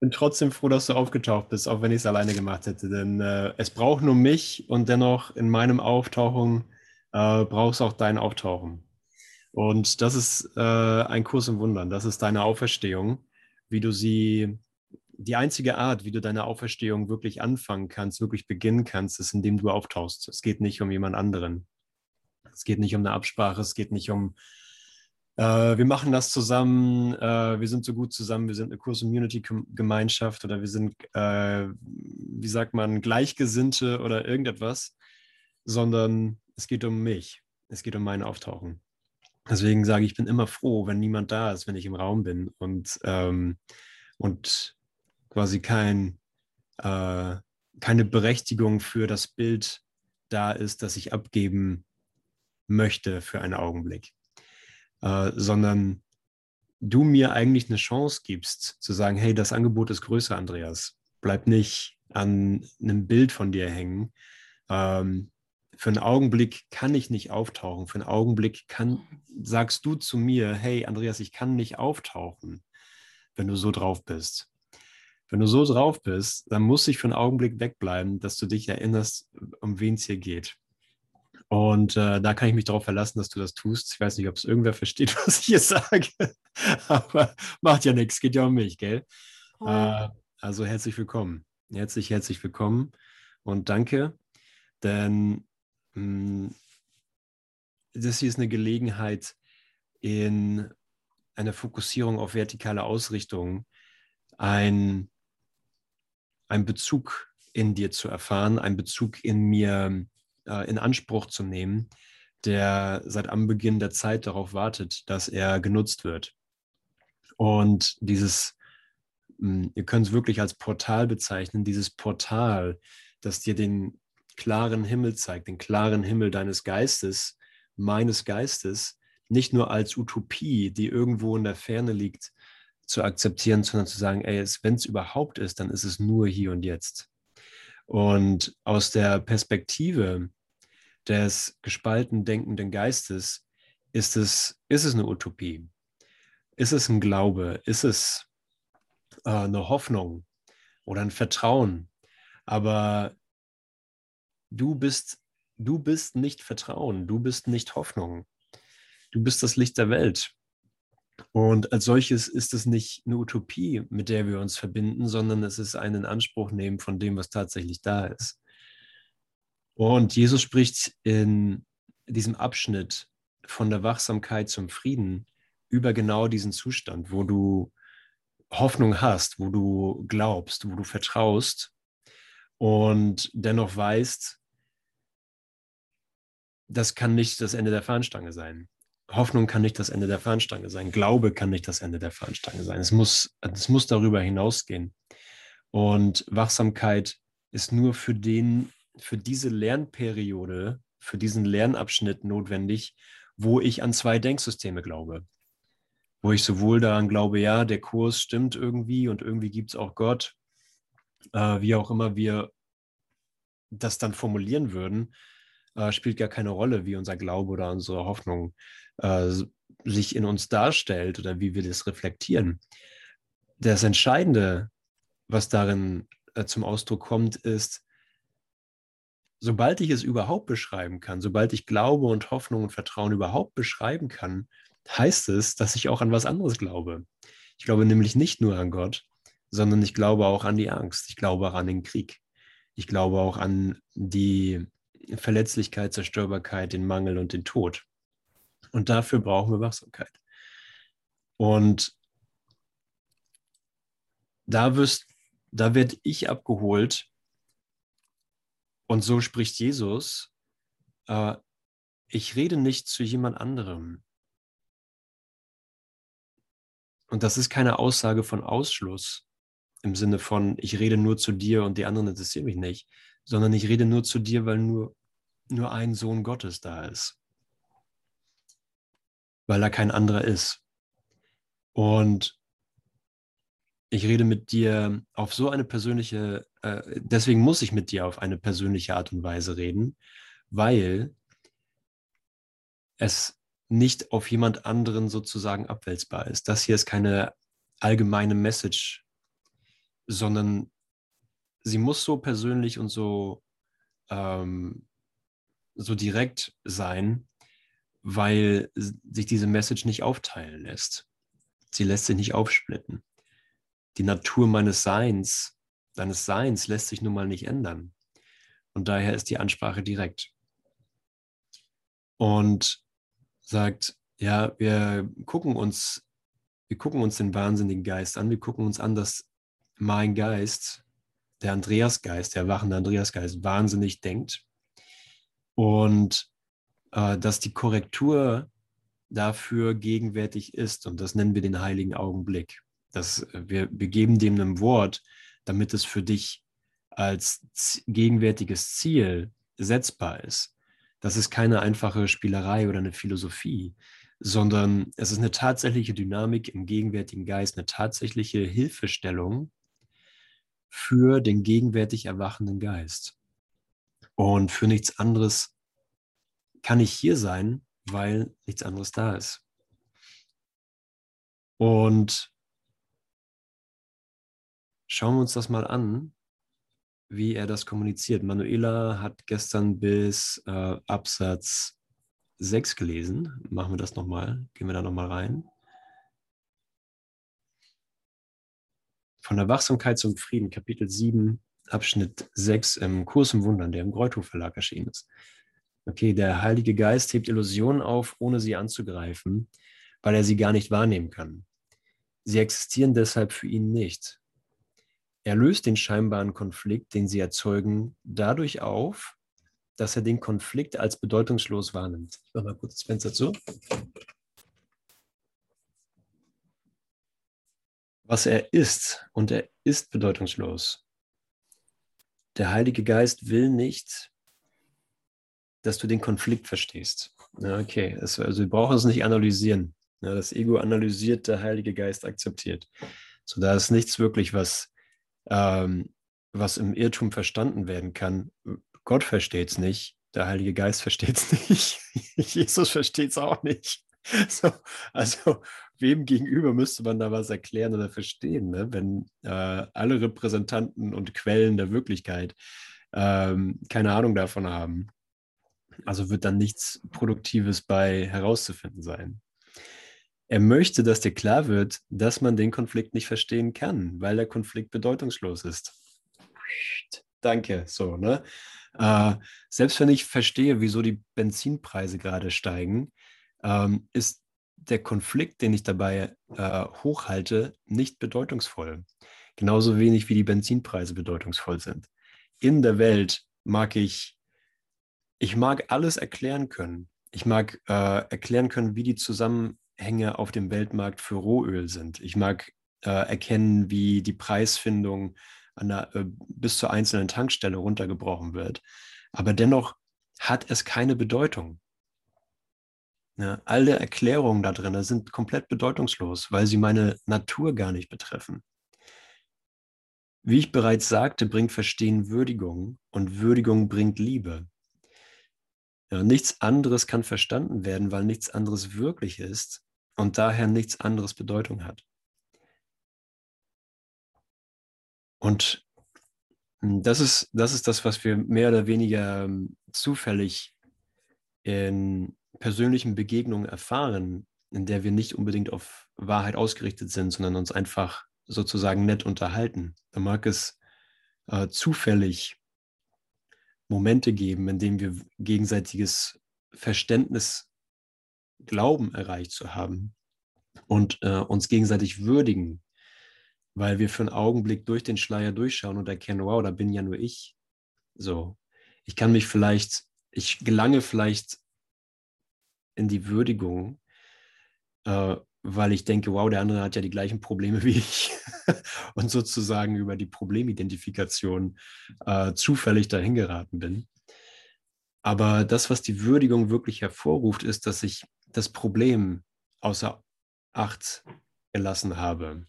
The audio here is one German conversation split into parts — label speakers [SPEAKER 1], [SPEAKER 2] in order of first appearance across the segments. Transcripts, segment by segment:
[SPEAKER 1] bin trotzdem froh, dass du aufgetaucht bist, auch wenn ich es alleine gemacht hätte. Denn äh, es braucht nur mich und dennoch in meinem Auftauchen äh, brauchst auch dein Auftauchen. Und das ist äh, ein Kurs im Wundern. Das ist deine Auferstehung, wie du sie, die einzige Art, wie du deine Auferstehung wirklich anfangen kannst, wirklich beginnen kannst, ist, indem du auftauchst. Es geht nicht um jemand anderen. Es geht nicht um eine Absprache, es geht nicht um, äh, wir machen das zusammen, äh, wir sind so gut zusammen, wir sind eine Kurs-Community-Gemeinschaft oder wir sind, äh, wie sagt man, Gleichgesinnte oder irgendetwas, sondern es geht um mich. Es geht um mein Auftauchen. Deswegen sage ich, ich bin immer froh, wenn niemand da ist, wenn ich im Raum bin und, ähm, und quasi kein, äh, keine Berechtigung für das Bild da ist, das ich abgeben möchte für einen Augenblick, äh, sondern du mir eigentlich eine Chance gibst zu sagen, hey, das Angebot ist größer, Andreas. Bleib nicht an einem Bild von dir hängen. Ähm, für einen Augenblick kann ich nicht auftauchen. Für einen Augenblick kann, sagst du zu mir, hey Andreas, ich kann nicht auftauchen, wenn du so drauf bist. Wenn du so drauf bist, dann muss ich für einen Augenblick wegbleiben, dass du dich erinnerst, um wen es hier geht. Und äh, da kann ich mich darauf verlassen, dass du das tust. Ich weiß nicht, ob es irgendwer versteht, was ich hier sage, aber macht ja nichts, geht ja um mich, gell? Oh. Äh, also herzlich willkommen. Herzlich, herzlich willkommen und danke, denn mh, hm, das hier ist eine Gelegenheit, in einer Fokussierung auf vertikale Ausrichtung ein, ein Bezug in dir zu erfahren, ein Bezug in mir äh, in Anspruch zu nehmen, der seit Anbeginn der Zeit darauf wartet, dass er genutzt wird. Und dieses, hm, ihr könnt es wirklich als Portal bezeichnen, dieses Portal, das dir den klaren Himmel zeigt, den klaren Himmel deines Geistes, meines Geistes, nicht nur als Utopie, die irgendwo in der Ferne liegt, zu akzeptieren, sondern zu sagen, ey, wenn es überhaupt ist, dann ist es nur hier und jetzt. Und aus der Perspektive des gespalten denkenden Geistes ist es, ist es eine Utopie. Ist es ein Glaube? Ist es äh, eine Hoffnung oder ein Vertrauen? Aber du bist, du bist nicht Vertrauen, du bist nicht Hoffnung. Du bist das Licht der Welt. Und als solches ist es nicht eine Utopie, mit der wir uns verbinden, sondern es ist ein in Anspruch nehmen von dem, was tatsächlich da ist. Und Jesus spricht in diesem Abschnitt von der Wachsamkeit zum Frieden über genau diesen Zustand, wo du Hoffnung hast, wo du glaubst, wo du vertraust und dennoch weißt, das kann nicht das Ende der Fahnenstange sein. Hoffnung kann nicht das Ende der Fahnenstange sein. Glaube kann nicht das Ende der Fahnenstange sein. Es muss, es muss darüber hinausgehen. Und Wachsamkeit ist nur für den, für diese Lernperiode, für diesen Lernabschnitt notwendig, wo ich an zwei Denksysteme glaube. Wo ich sowohl daran glaube, ja, der Kurs stimmt irgendwie und irgendwie gibt es auch Gott, äh, wie auch immer wir das dann formulieren würden, äh, spielt gar keine Rolle, wie unser Glaube oder unsere Hoffnung äh, sich in uns darstellt oder wie wir das reflektieren. Das Entscheidende, was darin äh, zum Ausdruck kommt, ist, sobald ich es überhaupt beschreiben kann, sobald ich Glaube und Hoffnung und Vertrauen überhaupt beschreiben kann, heißt es, dass ich auch an was anderes glaube. Ich glaube nämlich nicht nur an Gott, sondern ich glaube auch an die Angst. Ich glaube auch an den Krieg. Ich glaube auch an die Verletzlichkeit, Zerstörbarkeit, den Mangel und den Tod. Und dafür brauchen wir Wachsamkeit. Und da, wirst, da werde ich abgeholt und so spricht Jesus, äh, ich rede nicht zu jemand anderem. Und das ist keine Aussage von Ausschluss im Sinne von, ich rede nur zu dir und die anderen interessieren mich nicht, sondern ich rede nur zu dir, weil nur, nur ein Sohn Gottes da ist. Weil er kein anderer ist. Und ich rede mit dir auf so eine persönliche, äh, deswegen muss ich mit dir auf eine persönliche Art und Weise reden, weil es nicht auf jemand anderen sozusagen abwälzbar ist. Das hier ist keine allgemeine Message, sondern sie muss so persönlich und so, ähm, so direkt sein, weil sich diese Message nicht aufteilen lässt. Sie lässt sich nicht aufsplitten. Die Natur meines Seins, deines Seins lässt sich nun mal nicht ändern. Und daher ist die Ansprache direkt. Und sagt, ja, wir gucken uns, wir gucken uns den wahnsinnigen Geist an, wir gucken uns an, dass mein Geist, der Andreasgeist, der wachende Andreasgeist, wahnsinnig denkt und dass die Korrektur dafür gegenwärtig ist und das nennen wir den heiligen Augenblick. Das, wir, wir geben dem ein Wort, damit es für dich als gegenwärtiges Ziel setzbar ist. Das ist keine einfache Spielerei oder eine Philosophie, sondern es ist eine tatsächliche Dynamik im gegenwärtigen Geist, eine tatsächliche Hilfestellung für den gegenwärtig erwachenden Geist. Und für nichts anderes kann ich hier sein, weil nichts anderes da ist. Und schauen wir uns das mal an, wie er das kommuniziert. Manuela hat gestern bis äh, Absatz 6 gelesen. Machen wir das nochmal. Gehen wir da nochmal rein. Von der Wachsamkeit zum Frieden, Kapitel 7, Abschnitt 6 im Kurs im Wundern, der im Greuthof Verlag erschienen ist. Okay, der Heilige Geist hebt Illusionen auf, ohne sie anzugreifen, weil er sie gar nicht wahrnehmen kann. Sie existieren deshalb für ihn nicht. Er löst den scheinbaren Konflikt, den sie erzeugen, dadurch auf, dass er den Konflikt als bedeutungslos wahrnimmt. Ich mache mal kurz das Fenster zu. Was er ist, und er ist bedeutungslos. Der Heilige Geist will nicht, dass du den Konflikt verstehst. okay, also wir brauchen es nicht analysieren. das Ego analysiert, der Heilige Geist akzeptiert. So, da ist nichts wirklich, was ähm, was im Irrtum verstanden werden kann. Gott versteht es nicht, der Heilige Geist versteht es nicht, Jesus versteht es auch nicht. So, also wem gegenüber müsste man da was erklären oder verstehen, ne? wenn äh, alle Repräsentanten und Quellen der Wirklichkeit ähm, keine Ahnung davon haben. Also wird dann nichts Produktives bei herauszufinden sein. Er möchte, dass dir klar wird, dass man den Konflikt nicht verstehen kann, weil der Konflikt bedeutungslos ist. Danke, so, ne? Äh, selbst wenn ich verstehe, wieso die Benzinpreise gerade steigen, ähm, ist der Konflikt, den ich dabei äh, hochhalte, nicht bedeutungsvoll. Genauso wenig wie die Benzinpreise bedeutungsvoll sind. In der Welt mag ich, ich mag alles erklären können. Ich mag äh, erklären können, wie die zusammen Zusammenhänge auf dem Weltmarkt für Rohöl sind. Ich mag äh, erkennen, wie die Preisfindung der, äh, bis zur einzelnen Tankstelle runtergebrochen wird. Aber dennoch hat es keine Bedeutung. Ja, alle Erklärungen da drin sind komplett bedeutungslos, weil sie meine Natur gar nicht betreffen. Wie ich bereits sagte, bringt Verstehen Würdigung und Würdigung bringt Liebe. Ja, nichts anderes kann verstanden werden, weil nichts anderes wirklich ist und daher nichts anderes Bedeutung hat. Und hm, das ist, das ist das, was wir mehr oder weniger ähm, zufällig in persönlichen Begegnungen erfahren, in der wir nicht unbedingt auf Wahrheit ausgerichtet sind, sondern uns einfach sozusagen nett unterhalten. Da mag es äh, zufällig Momente geben, in denen wir gegenseitiges Verständnis glauben erreicht zu haben und äh, uns gegenseitig würdigen, weil wir für einen Augenblick durch den Schleier durchschauen und erkennen, wow, da bin ja nur ich. So, ich kann mich vielleicht, ich gelange vielleicht in die Würdigung, äh, weil ich denke, wow, der andere hat ja die gleichen Probleme wie ich und sozusagen über die Problemidentifikation äh, zufällig dahin geraten bin. Aber das, was die Würdigung wirklich hervorruft, ist, dass ich das Problem außer Acht gelassen habe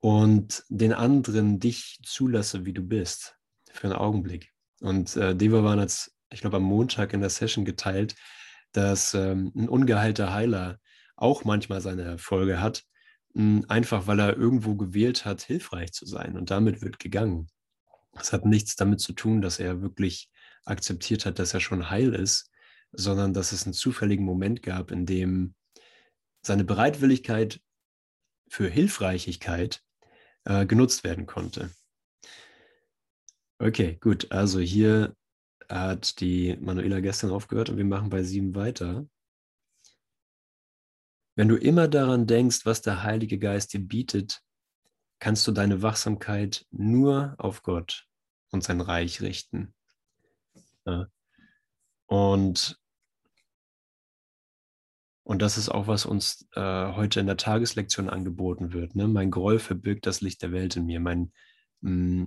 [SPEAKER 1] und den anderen dich zulasse, wie du bist, für einen Augenblick. Und äh, Devavan hat es, ich glaube, am Montag in der Session geteilt, dass ähm, ein ungeheilter Heiler auch manchmal seine Erfolge hat, hm, einfach weil er irgendwo gewählt hat, hilfreich zu sein. Und damit wird gegangen. Das hat nichts damit zu tun, dass er wirklich akzeptiert hat, dass er schon heil ist, sondern dass es einen zufälligen Moment gab, in dem seine Bereitwilligkeit für Hilfreichigkeit äh, genutzt werden konnte. Okay, gut. Also hier hat die Manuela gestern aufgehört und wir machen bei sieben weiter. Wenn du immer daran denkst, was der Heilige Geist dir bietet, kannst du deine Wachsamkeit nur auf Gott und sein Reich richten. Und, und das ist auch, was uns äh, heute in der Tageslektion angeboten wird. Ne? Mein Groll verbirgt das Licht der Welt in mir. Mein, mm,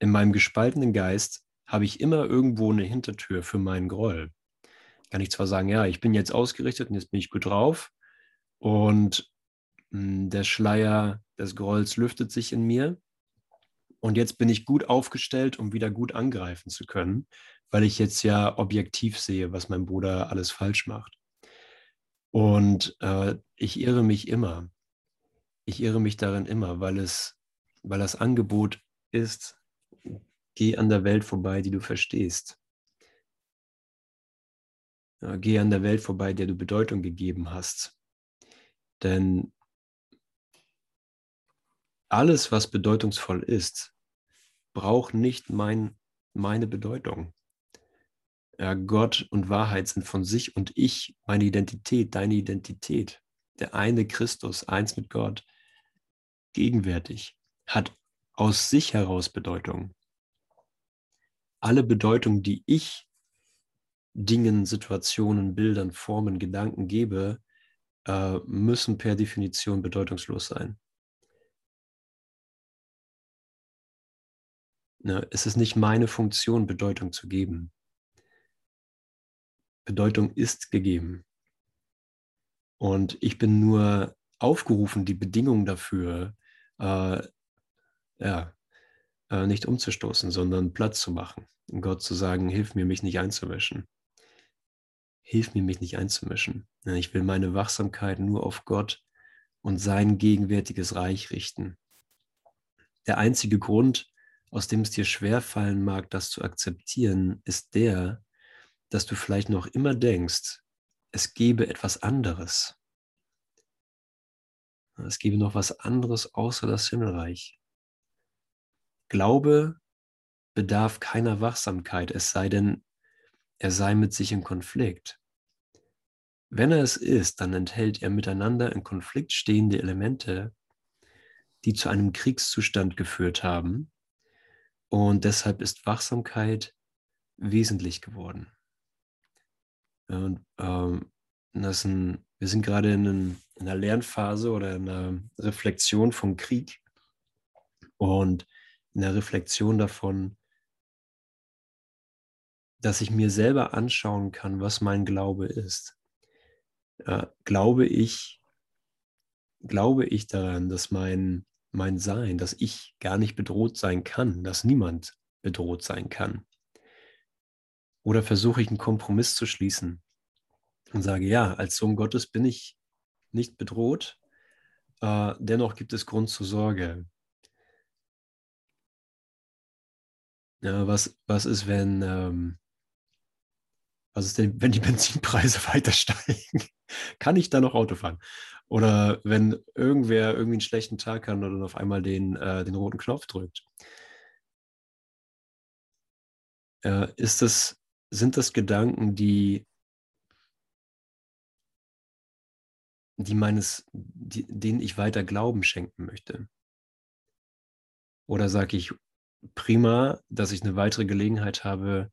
[SPEAKER 1] in meinem gespaltenen Geist habe ich immer irgendwo eine Hintertür für meinen Groll. Kann ich zwar sagen, ja, ich bin jetzt ausgerichtet und jetzt bin ich gut drauf und mh, mm, der Schleier des Grolls lüftet sich in mir und jetzt bin ich gut aufgestellt, um wieder gut angreifen zu können, weil ich jetzt ja objektiv sehe, was mein Bruder alles falsch macht. Und äh, ich irre mich immer. Ich irre mich darin immer, weil es, weil das Angebot ist, geh an der Welt vorbei, die du verstehst. Ja, geh an der Welt vorbei, der du Bedeutung gegeben hast. Denn alles, was bedeutungsvoll ist, braucht nicht mein, meine Bedeutung. Ja, Gott und Wahrheit sind von sich und ich, meine Identität, deine Identität. Der eine Christus, eins mit Gott, gegenwärtig, hat aus sich heraus Bedeutung. Alle Bedeutung, die ich Dingen, Situationen, Bildern, Formen, Gedanken gebe, äh, müssen per Definition bedeutungslos sein. Ne, es ist nicht meine Funktion, Bedeutung zu geben. Bedeutung ist gegeben. Und ich bin nur aufgerufen, die Bedingungen dafür äh, ja, äh, nicht umzustoßen, sondern Platz zu machen. Gott zu sagen, hilf mir, mich nicht einzumischen. Hilf mir, mich nicht einzumischen. Ich will meine Wachsamkeit nur auf Gott und sein gegenwärtiges Reich richten. Der einzige Grund, aus dem es dir schwerfallen mag, das zu akzeptieren, ist der, dass du vielleicht noch immer denkst, es gebe etwas anderes. Es gebe noch was anderes außer das Himmelreich. Glaube bedarf keiner Wachsamkeit, es sei denn, er sei mit sich in Konflikt. Wenn er es ist, dann enthält er miteinander in Konflikt stehende Elemente, die zu einem Kriegszustand geführt haben und deshalb ist Wachsamkeit wesentlich geworden. Und ähm, das ein, wir sind gerade in, in, einer Lernphase oder in einer Reflexion vom Krieg und in der Reflexion davon, dass ich mir selber anschauen kann, was mein Glaube ist. Äh, glaube ich, glaube ich daran, dass mein mein Sein, dass ich gar nicht bedroht sein kann, dass niemand bedroht sein kann? Oder versuche ich einen Kompromiss zu schließen und sage, ja, als Sohn Gottes bin ich nicht bedroht, äh, dennoch gibt es Grund zur Sorge. Ja, was, was ist, wenn, ähm, was ist denn, wenn die Benzinpreise weiter steigen? Kann ich da noch Auto fahren? Oder wenn irgendwer irgendwie einen schlechten Tag hat und auf einmal den, äh, den roten Knopf drückt. Äh, ist das, sind das Gedanken, die, die meines, die, denen ich weiter Glauben schenken möchte? Oder sage ich, prima, dass ich eine weitere Gelegenheit habe,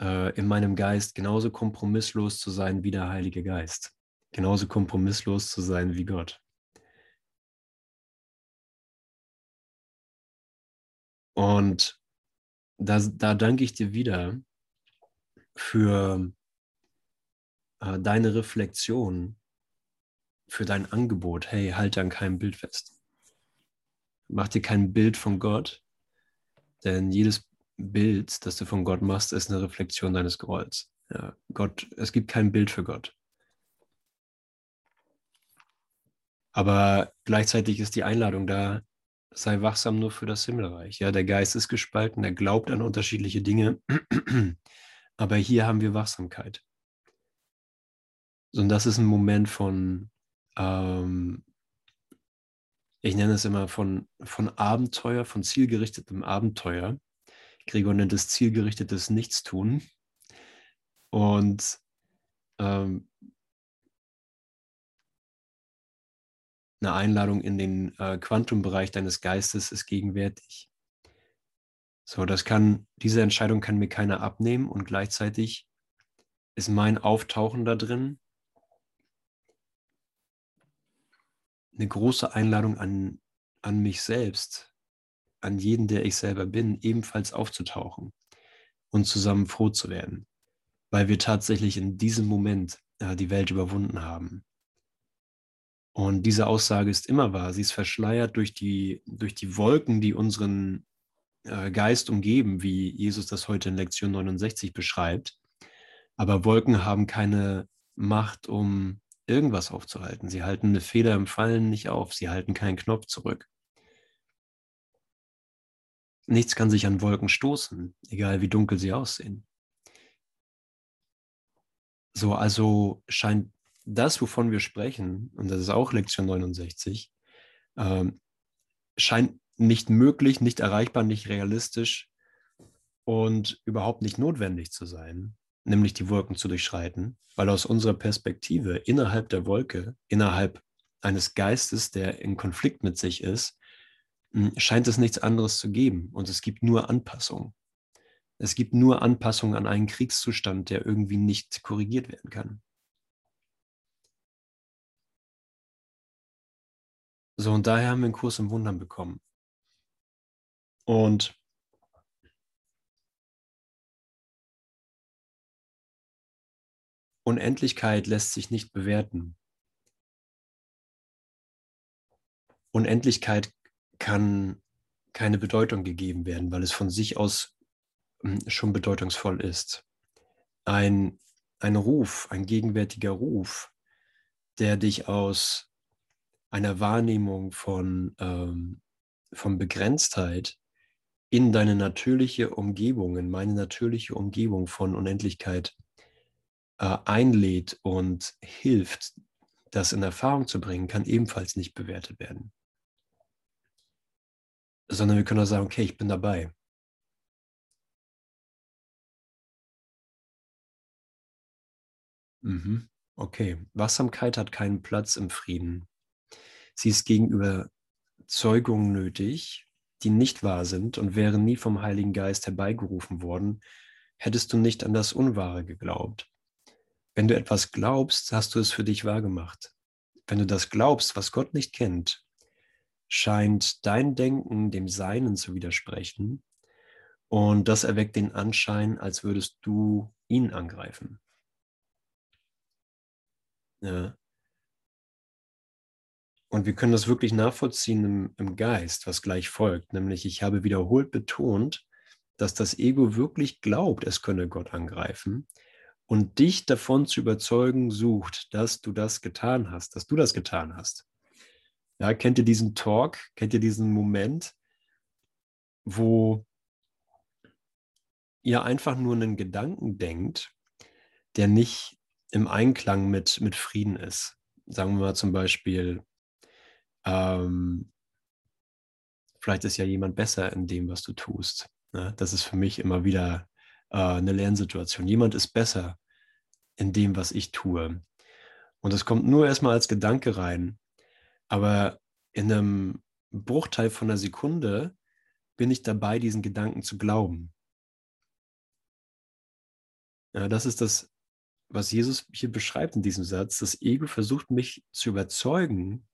[SPEAKER 1] äh, in meinem Geist genauso kompromisslos zu sein wie der Heilige Geist genauso kompromisslos zu sein wie Gott. Und da, da danke ich dir wieder für äh, deine Reflexion, für dein Angebot. Hey, halt an keinem Bild fest. Mach dir kein Bild von Gott, denn jedes Bild, das du von Gott machst, ist eine Reflexion deines Grolls. Ja, Gott, es gibt kein Bild für Gott. Aber gleichzeitig ist die Einladung da, sei wachsam nur für das Himmelreich. Ja, der Geist ist gespalten, er glaubt an unterschiedliche Dinge, aber hier haben wir Wachsamkeit. Und das ist ein Moment von, ähm, ich nenne es immer von, von Abenteuer, von zielgerichtetem Abenteuer. Gregor nennt es zielgerichtetes Nichtstun. Und ähm, eine Einladung in den äh, Quantumbereich deines Geistes ist gegenwärtig. So, das kann, diese Entscheidung kann mir keiner abnehmen und gleichzeitig ist mein Auftauchen da drin eine große Einladung an, an mich selbst, an jeden, der ich selber bin, ebenfalls aufzutauchen und zusammen froh zu werden, weil wir tatsächlich in diesem Moment äh, die Welt überwunden haben. Und diese Aussage ist immer wahr. Sie ist verschleiert durch die, durch die Wolken, die unseren äh, Geist umgeben, wie Jesus das heute in Lektion 69 beschreibt. Aber Wolken haben keine Macht, um irgendwas aufzuhalten. Sie halten eine Feder im Fallen nicht auf. Sie halten keinen Knopf zurück. Nichts kann sich an Wolken stoßen, egal wie dunkel sie aussehen. So, also scheint das, wovon wir sprechen, und das ist auch Lektion 69, ähm, scheint nicht möglich, nicht erreichbar, nicht realistisch und überhaupt nicht notwendig zu sein, nämlich die Wolken zu durchschreiten, weil aus unserer Perspektive innerhalb der Wolke, innerhalb eines Geistes, der in Konflikt mit sich ist, scheint es nichts anderes zu geben und es gibt nur Anpassung. Es gibt nur Anpassung an einen Kriegszustand, der irgendwie nicht korrigiert werden kann. So, und daher haben wir einen Kurs im Wundern bekommen. Und Unendlichkeit lässt sich nicht bewerten. Unendlichkeit kann keine Bedeutung gegeben werden, weil es von sich aus hm, schon bedeutungsvoll ist. Ein, ein Ruf, ein gegenwärtiger Ruf, der dich aus einer Wahrnehmung von, ähm, von Begrenztheit in deine natürliche Umgebung, in meine natürliche Umgebung von Unendlichkeit äh, einlädt und hilft, das in Erfahrung zu bringen, kann ebenfalls nicht bewertet werden. Sondern wir können auch sagen, okay, ich bin dabei. Mhm. Okay, Wachsamkeit hat keinen Platz im Frieden. Sie ist gegenüber Zeugungen nötig, die nicht wahr sind und wären nie vom Heiligen Geist herbeigerufen worden, hättest du nicht an das Unwahre geglaubt. Wenn du etwas glaubst, hast du es für dich wahrgemacht. Wenn du das glaubst, was Gott nicht kennt, scheint dein Denken dem Seinen zu widersprechen und das erweckt den Anschein, als würdest du ihn angreifen. Ja. Und wir können das wirklich nachvollziehen im, im Geist, was gleich folgt. Nämlich, ich habe wiederholt betont, dass das Ego wirklich glaubt, es könne Gott angreifen und dich davon zu überzeugen sucht, dass du das getan hast, dass du das getan hast. Ja, kennt ihr diesen Talk? Kennt ihr diesen Moment, wo ihr einfach nur einen Gedanken denkt, der nicht im Einklang mit, mit Frieden ist? Sagen wir mal zum Beispiel, ähm, vielleicht ist ja jemand besser in dem, was du tust. Ne? Das ist für mich immer wieder äh, eine Lernsituation. Jemand ist besser in dem, was ich tue. Und das kommt nur erstmal als Gedanke rein. Aber in einem Bruchteil von einer Sekunde bin ich dabei, diesen Gedanken zu glauben. Ja, das ist das, was Jesus hier beschreibt in diesem Satz. Das Ego versucht mich zu überzeugen,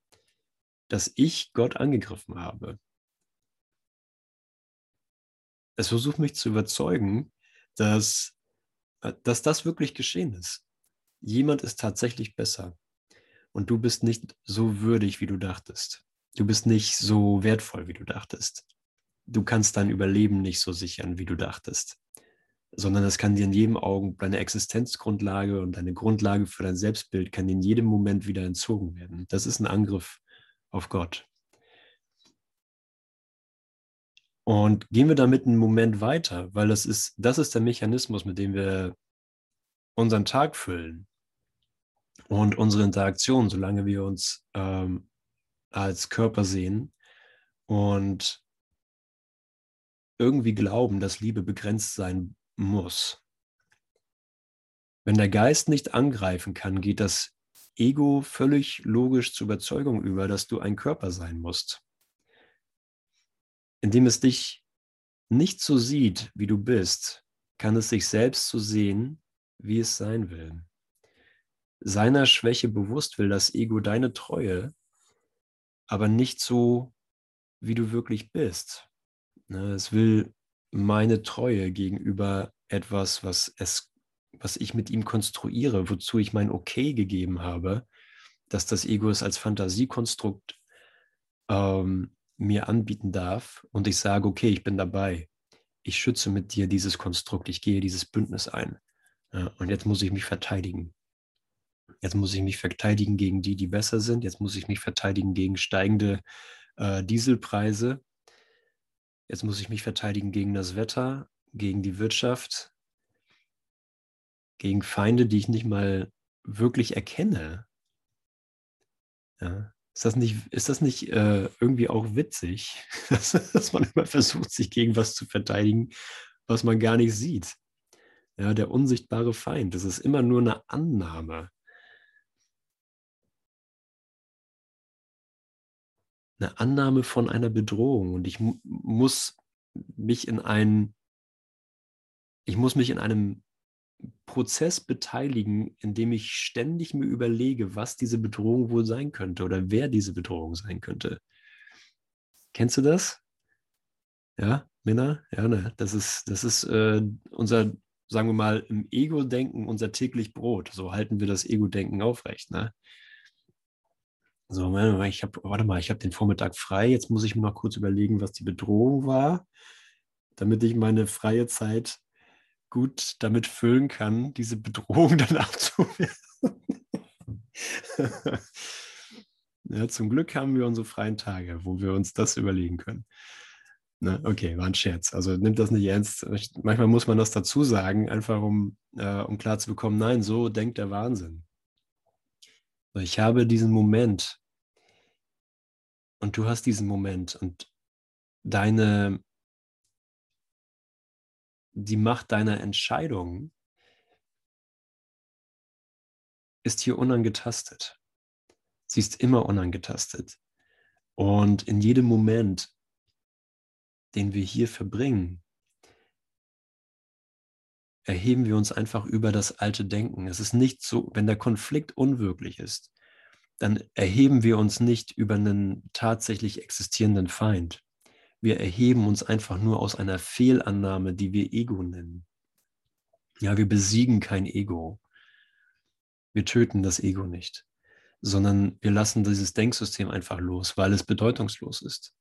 [SPEAKER 1] dass ich Gott angegriffen habe. Es versucht mich zu überzeugen, dass, dass das wirklich geschehen ist. Jemand ist tatsächlich besser und du bist nicht so würdig, wie du dachtest. Du bist nicht so wertvoll, wie du dachtest. Du kannst dein Überleben nicht so sichern, wie du dachtest, sondern es kann dir in jedem Augenblick deine Existenzgrundlage und deine Grundlage für dein Selbstbild kann dir in jedem Moment wieder entzogen werden. Das ist ein Angriff auf Gott. Und gehen wir damit einen Moment weiter, weil das ist, das ist der Mechanismus, mit dem wir unseren Tag füllen und unsere Interaktion, solange wir uns ähm, als Körper sehen und irgendwie glauben, dass Liebe begrenzt sein muss. Wenn der Geist nicht angreifen kann, geht das Ego völlig logisch zur Überzeugung über, dass du ein Körper sein musst. Indem es dich nicht so sieht, wie du bist, kann es sich selbst so sehen, wie es sein will. Seiner Schwäche bewusst will das Ego deine Treue, aber nicht so, wie du wirklich bist. Ne, es will meine Treue gegenüber etwas, was, es, was ich mit ihm konstruiere, wozu ich mein Okay gegeben habe, dass das Ego es als Fantasiekonstrukt ähm, mir anbieten darf und ich sage, okay, ich bin dabei. Ich schütze mit dir dieses Konstrukt, ich gehe dieses Bündnis ein. Und jetzt muss ich mich verteidigen. Jetzt muss ich mich verteidigen gegen die, die besser sind. Jetzt muss ich mich verteidigen gegen steigende äh, Dieselpreise. Jetzt muss ich mich verteidigen gegen das Wetter, gegen die Wirtschaft, gegen Feinde, die ich nicht mal wirklich erkenne. Ja. Ist das nicht, ist das nicht äh, irgendwie auch witzig, dass, man immer versucht, sich gegen was zu verteidigen, was man gar nicht sieht? Ja, der unsichtbare Feind, das ist immer nur eine Annahme. Eine Annahme von einer Bedrohung und ich muss mich in einen, ich muss mich in einem Prozess beteiligen, in dem ich ständig mir überlege, was diese Bedrohung wohl sein könnte oder wer diese Bedrohung sein könnte. Kennst du das? Ja, Minna? Ja, ne? Das ist, das ist äh, unser, sagen wir mal, im Ego-Denken unser täglich Brot. So halten wir das Ego-Denken aufrecht. Ne? So, ich habe, warte mal, ich habe den Vormittag frei. Jetzt muss ich mir mal kurz überlegen, was die Bedrohung war, damit ich meine freie Zeit gut damit füllen kann, diese Bedrohung dann abzuwehren. ja, zum Glück haben wir unsere freien Tage, wo wir uns das überlegen können. Ne? Okay, war ein Scherz. Also nimmt das nicht ernst. Manchmal muss man das dazu sagen, einfach um, äh, um klar zu bekommen, nein, so denkt der Wahnsinn. Ich habe diesen Moment und du hast diesen Moment und deine, die Macht deiner Entscheidung ist hier unangetastet. Sie ist immer unangetastet. Und in jedem Moment, den wir hier verbringen, erheben wir uns einfach über das alte Denken. Es ist nicht so, wenn der Konflikt unwirklich ist, dann erheben wir uns nicht über einen tatsächlich existierenden Feind. Wir erheben uns einfach nur aus einer Fehlannahme, die wir Ego nennen. Ja, wir besiegen kein Ego. Wir töten das Ego nicht, sondern wir lassen dieses Denksystem einfach los, weil es bedeutungslos ist.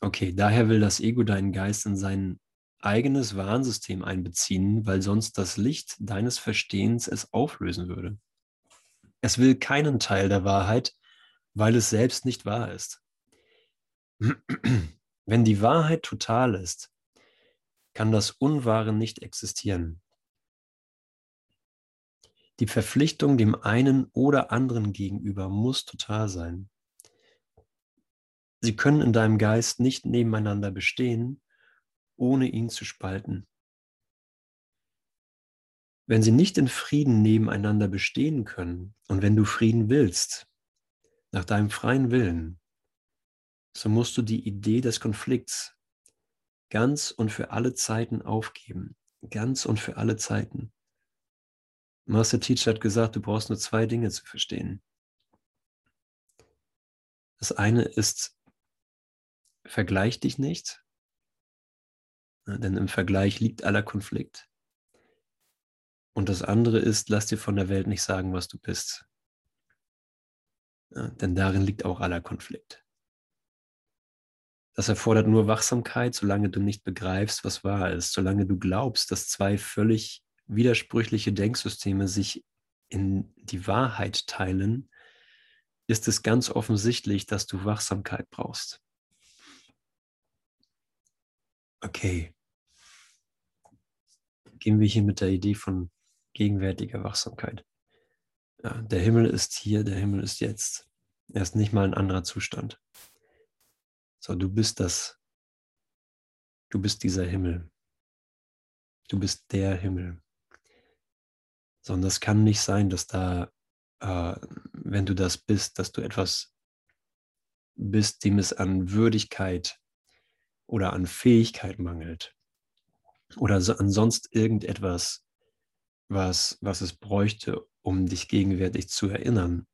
[SPEAKER 1] Okay, daher will das Ego deinen Geist in sein eigenes Warnsystem einbeziehen, weil sonst das Licht deines Verstehens es auflösen würde. Es will keinen Teil der Wahrheit, weil es selbst nicht wahr ist. Wenn die Wahrheit total ist, kann das Unwahre nicht existieren. Die Verpflichtung dem einen oder anderen gegenüber muss total sein. Sie können in deinem Geist nicht nebeneinander bestehen, ohne ihn zu spalten. Wenn sie nicht in Frieden nebeneinander bestehen können und wenn du Frieden willst, nach deinem freien Willen, so musst du die Idee des Konflikts ganz und für alle Zeiten aufgeben. Ganz und für alle Zeiten. Master Teacher hat gesagt, du brauchst nur zwei Dinge zu verstehen. Das eine ist vergleich dich nicht, denn im Vergleich liegt aller Konflikt. Und das andere ist, lass dir von der Welt nicht sagen, was du bist. Denn darin liegt auch aller Konflikt. Das erfordert nur Wachsamkeit, solange du nicht begreifst, was wahr ist, solange du glaubst, dass zwei völlig widersprüchliche Denksysteme sich in die Wahrheit teilen, ist es ganz offensichtlich, dass du Wachsamkeit brauchst. Okay. Gehen wir hier mit der Idee von gegenwärtiger Wachsamkeit. Ja, der Himmel ist hier, der Himmel ist jetzt. Er ist nicht mal ein anderer Zustand. So, du bist das. Du bist dieser Himmel. Du bist der Himmel. Sondern es kann nicht sein, dass da, äh, wenn du das bist, dass du etwas bist, dem es an Würdigkeit oder an Fähigkeit mangelt. Oder so, an sonst irgendetwas, was, was es bräuchte, um dich gegenwärtig zu erinnern.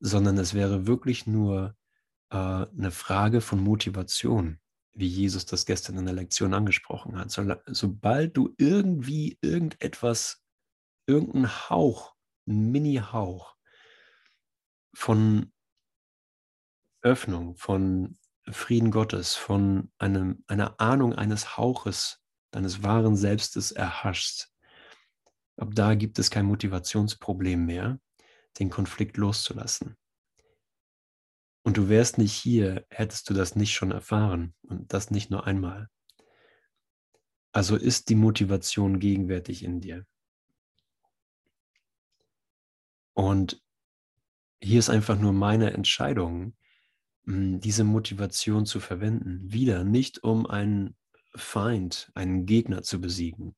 [SPEAKER 1] Sondern es wäre wirklich nur äh, eine Frage von Motivation wie Jesus das gestern in der Lektion angesprochen hat. So, sobald du irgendwie irgendetwas, irgendeinen Hauch, einen Mini-Hauch von Öffnung, von Frieden Gottes, von einem, einer Ahnung eines Hauches deines wahren Selbstes erhaschst, ab da gibt es kein Motivationsproblem mehr, den Konflikt loszulassen. Und du wärst nicht hier, hättest du das nicht schon erfahren und das nicht nur einmal. Also ist die Motivation gegenwärtig in dir. Und hier ist einfach nur meine Entscheidung, hm, diese Motivation zu verwenden. Wieder nicht um einen Feind, einen Gegner zu besiegen,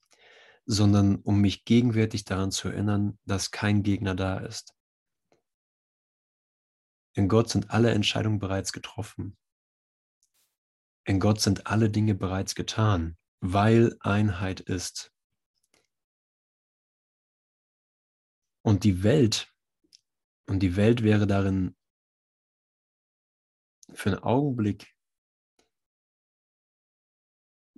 [SPEAKER 1] sondern um mich gegenwärtig daran zu erinnern, dass kein Gegner da ist. In Gott sind alle Entscheidungen bereits getroffen. In Gott sind alle Dinge bereits getan, weil Einheit ist. Und die Welt, und die Welt wäre darin für einen Augenblick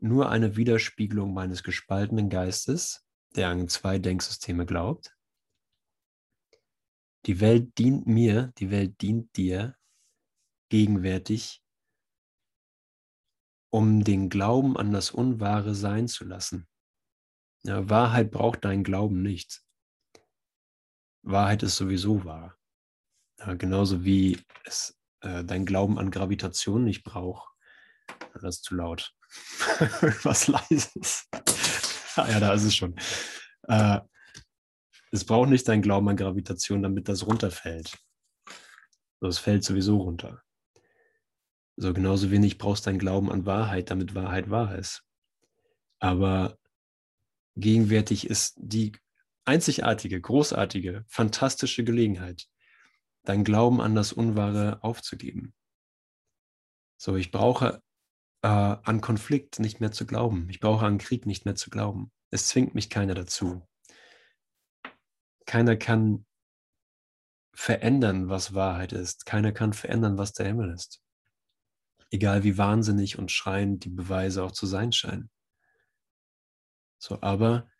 [SPEAKER 1] nur eine Widerspiegelung meines gespaltenen Geistes, der an zwei Denksysteme glaubt, die Welt dient mir, die Welt dient dir gegenwärtig, um den Glauben an das Unwahre sein zu lassen. Ja, Wahrheit braucht deinen Glauben nicht. Wahrheit ist sowieso wahr. Ja, genauso wie es äh, dein Glauben an Gravitation nicht braucht. Das ist zu laut. Was leises. ah, ja, da ist es schon. Äh, es braucht nicht dein Glauben an Gravitation, damit das runterfällt. Das fällt sowieso runter. So genauso wenig brauchst du dein Glauben an Wahrheit, damit Wahrheit wahr ist. Aber gegenwärtig ist die einzigartige, großartige, fantastische Gelegenheit, dein Glauben an das Unwahre aufzugeben. So, ich brauche äh, an Konflikt nicht mehr zu glauben. Ich brauche an Krieg nicht mehr zu glauben. Es zwingt mich keiner dazu keiner kann verändern, was Wahrheit ist. Keiner kann verändern, was der Himmel ist. Egal wie wahnsinnig und schreiend die Beweise auch zu sein scheinen. So, aber,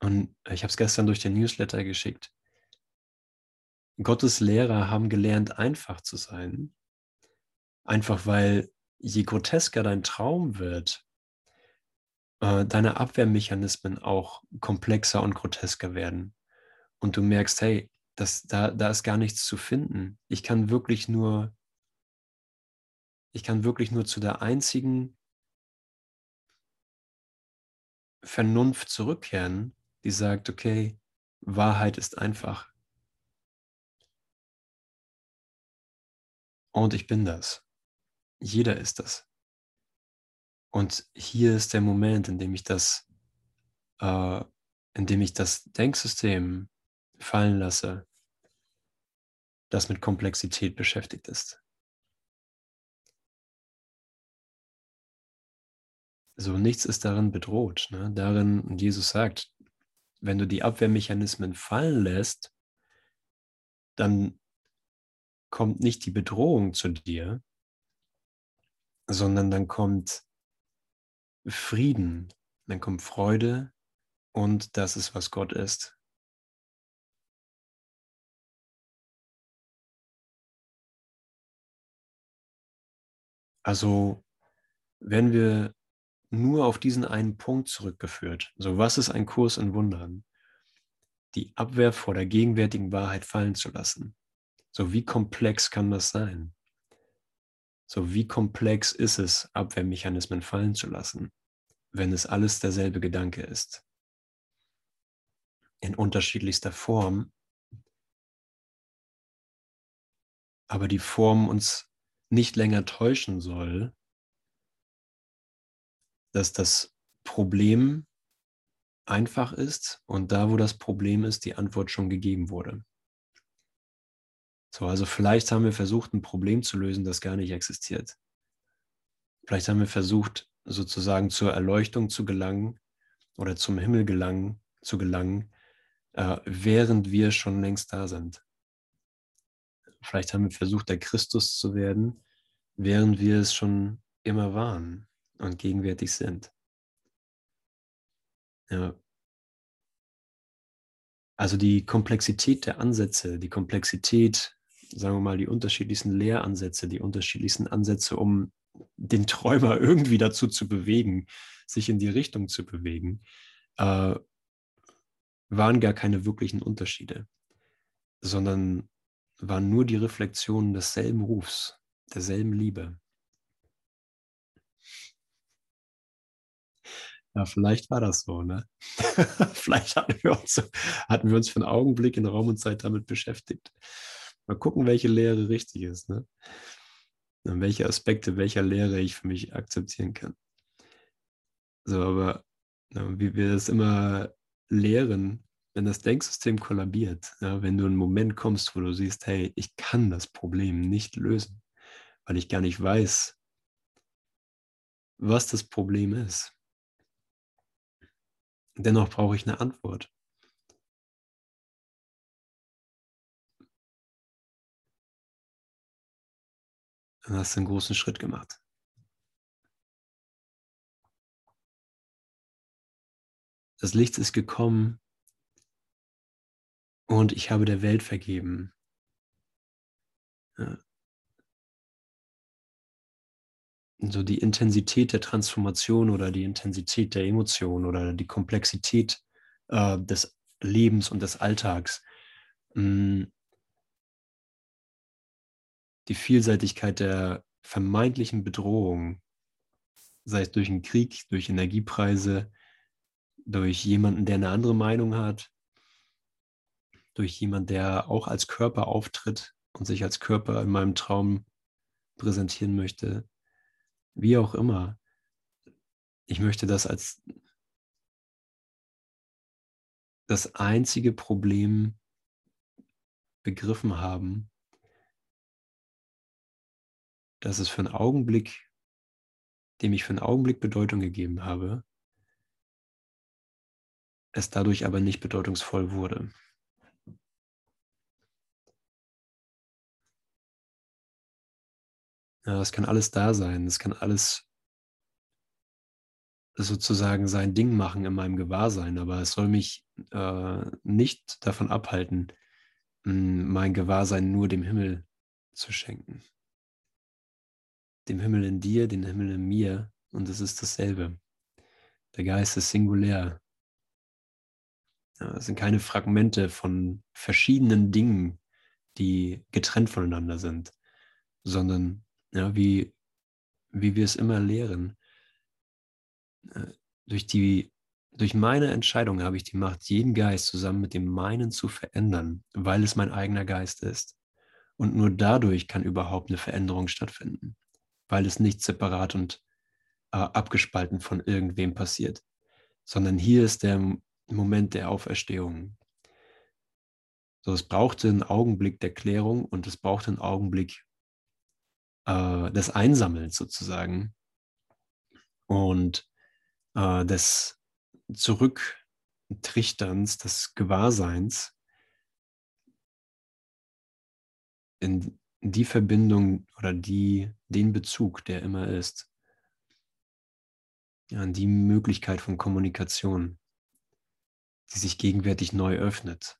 [SPEAKER 1] und ich habe es gestern durch den Newsletter geschickt, Gottes Lehrer haben gelernt, einfach zu sein. Einfach weil je grotesker dein Traum wird, äh, deine Abwehrmechanismen auch komplexer und grotesker werden. Und du merkst, hey, das, da, da ist gar nichts zu finden. Ich kann wirklich nur, ich kann wirklich nur zu der einzigen Vernunft zurückkehren, die sagt, okay, Wahrheit ist einfach. Und ich bin das. Jeder ist das. Und hier ist der Moment, in dem ich das, äh, in dem ich das Denksystem fallen lasse, das mit Komplexität beschäftigt ist. So, nichts ist darin bedroht. Ne? Darin, und Jesus sagt, wenn du die Abwehrmechanismen fallen lässt, dann kommt nicht die Bedrohung zu dir, sondern dann kommt Frieden, dann kommt Freude und das ist, was Gott ist. Also, wenn wir nur auf diesen einen Punkt zurückgeführt, so was ist ein Kurs in Wundern, die Abwehr vor der gegenwärtigen Wahrheit fallen zu lassen. So wie komplex kann das sein? So wie komplex ist es, Abwehrmechanismen fallen zu lassen, wenn es alles derselbe Gedanke ist? In unterschiedlichster Form, aber die Form uns nicht länger täuschen soll, dass das Problem einfach ist und da, wo das Problem ist, die Antwort schon gegeben wurde. So, also vielleicht haben wir versucht, ein Problem zu lösen, das gar nicht existiert. Vielleicht haben wir versucht, sozusagen zur Erleuchtung zu gelangen oder zum Himmel gelangen, zu gelangen, äh, während wir schon längst da sind. Vielleicht haben wir versucht, der Christus zu werden, während wir es schon immer waren und gegenwärtig sind. Ja. Also die Komplexität der Ansätze, die Komplexität, sagen wir mal, die unterschiedlichsten Lehransätze, die unterschiedlichsten Ansätze, um den Träumer irgendwie dazu zu bewegen, sich in die Richtung zu bewegen, äh, waren gar keine wirklichen Unterschiede, sondern waren nur die Reflexionen desselben Rufs, derselben Liebe. Ja, vielleicht war das so, ne? vielleicht hatten wir, uns, hatten wir uns für einen Augenblick in Raum und Zeit damit beschäftigt. Mal gucken, welche Lehre richtig ist, ne? Und welche Aspekte welcher Lehre ich für mich akzeptieren kann. So, aber ja, wie wir das immer lehren, wenn das Denksystem kollabiert, ja, wenn du in einen Moment kommst, wo du siehst, hey, ich kann das Problem nicht lösen, weil ich gar nicht weiß, was das Problem ist Dennoch brauche ich eine Antwort. Dann hast du einen großen Schritt gemacht. Das Licht ist gekommen und ich habe der Welt vergeben. Ja. so die Intensität der Transformation oder die Intensität der Emotion oder die Komplexität äh, des Lebens und des Alltags, mh, mm, die Vielseitigkeit der vermeintlichen Bedrohung, sei es durch einen Krieg, durch Energiepreise, durch jemanden, der eine andere Meinung hat, durch jemanden, der auch als Körper auftritt und sich als Körper in meinem Traum präsentieren möchte, wie auch immer. Ich möchte das als das einzige Problem begriffen haben, dass es für einen Augenblick, dem ich für einen Augenblick Bedeutung gegeben habe, es dadurch aber nicht bedeutungsvoll wurde. Ja, es kann alles da sein. Es kann alles sozusagen sein Ding machen in meinem Gewahrsein, aber es soll mich äh, nicht davon abhalten, mein Gewahrsein nur dem Himmel zu schenken. Dem Himmel in dir, den Himmel in mir und es ist dasselbe. Der Geist ist singulär. Es sind keine Fragmente von verschiedenen Dingen, die getrennt voneinander sind, sondern ja, wie, wie wir es immer lehren. Äh, durch, die, durch meine Entscheidung habe ich die Macht, jeden Geist zusammen mit dem meinen zu verändern, weil es mein eigener Geist ist. Und nur dadurch kann überhaupt eine Veränderung stattfinden, weil es nicht separat und äh, abgespalten von irgendwem passiert, sondern hier ist der Moment der Auferstehung. So, es brauchte einen Augenblick der Klärung und es brauchte einen Augenblick äh, des Einsammelns sozusagen und äh, des Zurücktrichterns, des Gewahrseins in die Verbindung oder die, den Bezug, der immer ist, an die Möglichkeit von Kommunikation, die sich gegenwärtig neu öffnet.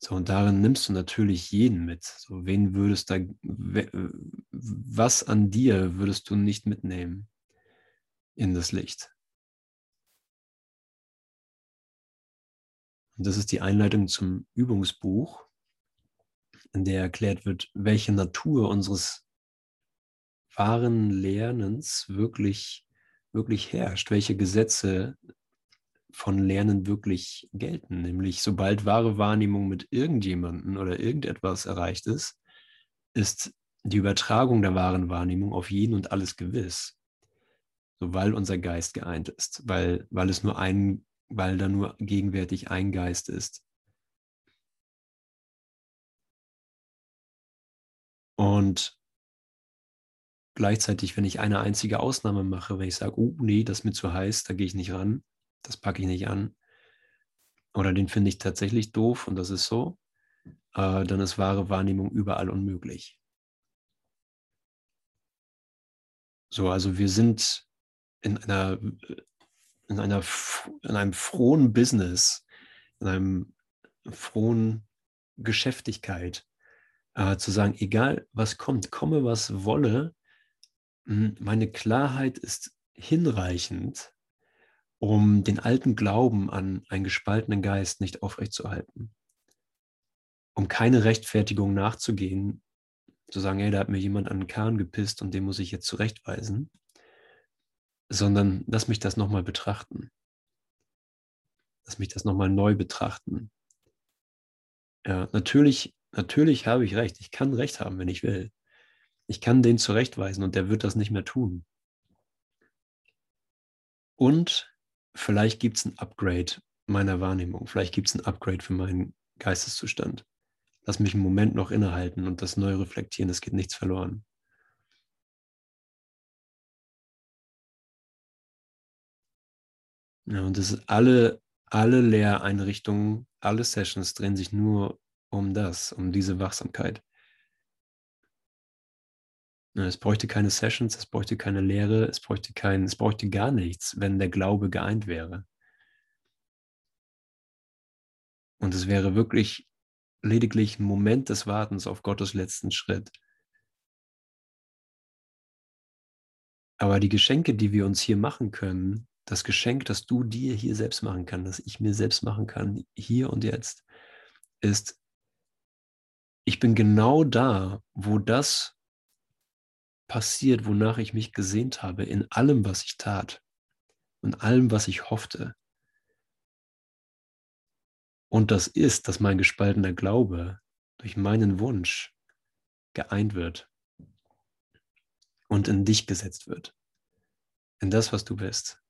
[SPEAKER 1] So, und darin nimmst du natürlich jeden mit. So, wen würdest da, was an dir würdest du nicht mitnehmen in das Licht? Und das ist die Einleitung zum Übungsbuch, in der erklärt wird, welche Natur unseres wahren Lernens wirklich, wirklich herrscht, welche Gesetze von Lernen wirklich gelten. Nämlich, sobald wahre Wahrnehmung mit irgendjemanden oder irgendetwas erreicht ist, ist die Übertragung der wahren Wahrnehmung auf jeden und alles gewiss. So, weil unser Geist geeint ist, weil, weil es nur ein, weil da nur gegenwärtig ein Geist ist. Und gleichzeitig, wenn ich eine einzige Ausnahme mache, wenn ich sage, oh nee, das ist mir zu heiß, da gehe ich nicht ran, das packe ich nicht an, oder den finde ich tatsächlich doof und das ist so, äh, dann ist wahre Wahrnehmung überall unmöglich. So, also wir sind in einer, in einer, in einem frohen Business, in einem frohen Geschäftigkeit, äh, zu sagen, egal was kommt, komme was wolle, hm, meine Klarheit ist hinreichend, um den alten Glauben an einen gespaltenen Geist nicht aufrechtzuerhalten. Um keine Rechtfertigung nachzugehen, zu sagen, hey, da hat mir jemand an den Kahn gepisst und den muss ich jetzt zurechtweisen, sondern lass mich das nochmal betrachten. Lass mich das nochmal neu betrachten. Ja, natürlich, natürlich habe ich recht. Ich kann recht haben, wenn ich will. Ich kann den zurechtweisen und der wird das nicht mehr tun. Und vielleicht gibt es ein Upgrade meiner Wahrnehmung. Vielleicht gibt es ein Upgrade für meinen Geisteszustand. Lass mich einen Moment noch innehalten und das neu reflektieren. Es geht nichts verloren. Ja, und das ist alle, alle Lehreinrichtungen, alle Sessions drehen sich nur um das, um diese Wachsamkeit. Es bräuchte keine Sessions, es bräuchte keine Lehre, es bräuchte kein, es bräuchte gar nichts, wenn der Glaube geeint wäre. Und es wäre wirklich lediglich ein Moment des Wartens auf Gottes letzten Schritt. Aber die Geschenke, die wir uns hier machen können, das Geschenk, das du dir hier selbst machen kannst, das ich mir selbst machen kann, hier und jetzt, ist, ich bin genau da, wo das passiert, wonach ich mich gesehnt habe, in allem, was ich tat und allem, was ich hoffte. Und das ist, dass mein gespaltener Glaube durch meinen Wunsch geeint wird und in dich gesetzt wird, in das, was du bist.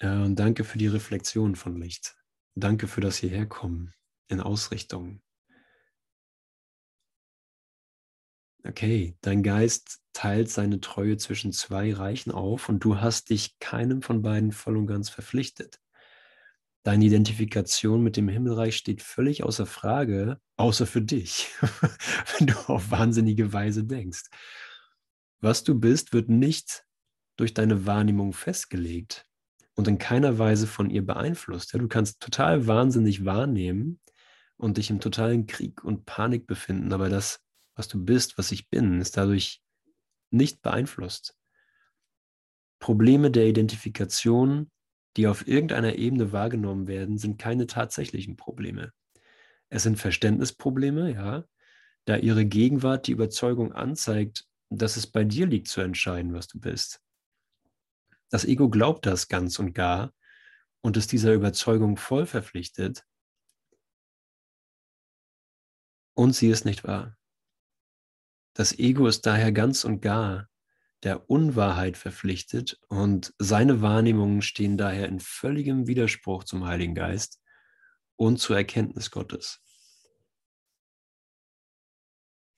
[SPEAKER 1] Und danke für die Reflexion von Licht. Danke für das Hierherkommen in Ausrichtung. Okay, dein Geist teilt seine Treue zwischen zwei Reichen auf und du hast dich keinem von beiden voll und ganz verpflichtet. Deine Identifikation mit dem Himmelreich steht völlig außer Frage, außer für dich, wenn du auf wahnsinnige Weise denkst. Was du bist, wird nicht durch deine Wahrnehmung festgelegt und in keiner Weise von ihr beeinflusst. Ja, du kannst total wahnsinnig wahrnehmen, und dich im totalen Krieg und Panik befinden, aber das, was du bist, was ich bin, ist dadurch nicht beeinflusst. Probleme der Identifikation, die auf irgendeiner Ebene wahrgenommen werden, sind keine tatsächlichen Probleme. Es sind Verständnisprobleme, ja, da ihre Gegenwart die Überzeugung anzeigt, dass es bei dir liegt zu entscheiden, was du bist. Das Ego glaubt das ganz und gar und ist dieser Überzeugung voll verpflichtet, und sie ist nicht wahr. Das Ego ist daher ganz und gar der Unwahrheit verpflichtet und seine Wahrnehmungen stehen daher in völligem Widerspruch zum Heiligen Geist und zur Erkenntnis Gottes.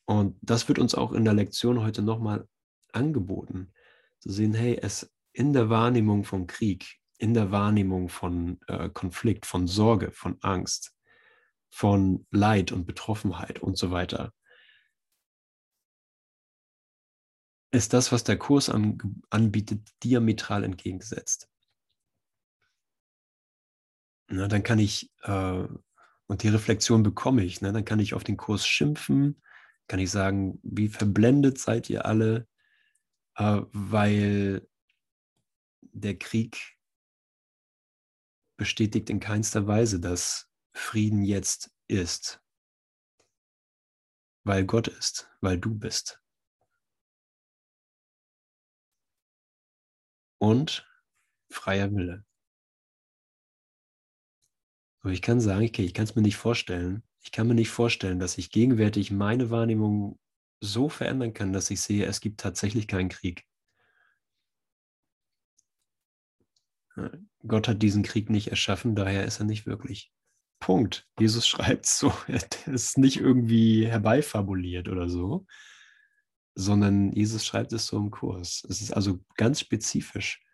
[SPEAKER 1] Und das wird uns auch in der Lektion heute nochmal angeboten, zu sehen, hey, es in der Wahrnehmung vom Krieg, in der Wahrnehmung von äh, Konflikt, von Sorge, von Angst, von Leid und Betroffenheit und so weiter, ist das, was der Kurs an, anbietet, diametral entgegengesetzt. Na, dann kann ich, äh, und die Reflexion bekomme ich, ne, dann kann ich auf den Kurs schimpfen, kann ich sagen, wie verblendet seid ihr alle, äh, weil der Krieg bestätigt in keinster Weise, dass Frieden jetzt ist, weil Gott ist, weil du bist. Und freier Wille. Aber ich kann sagen, okay, ich kann es mir nicht vorstellen. Ich kann mir nicht vorstellen, dass ich gegenwärtig meine Wahrnehmung so verändern kann, dass ich sehe, es gibt tatsächlich keinen Krieg. Gott hat diesen Krieg nicht erschaffen, daher ist er nicht wirklich. Punkt. Jesus schreibt so, er ist nicht irgendwie herbeifabuliert oder so, sondern Jesus schreibt es so im Kurs. Es ist also ganz spezifisch,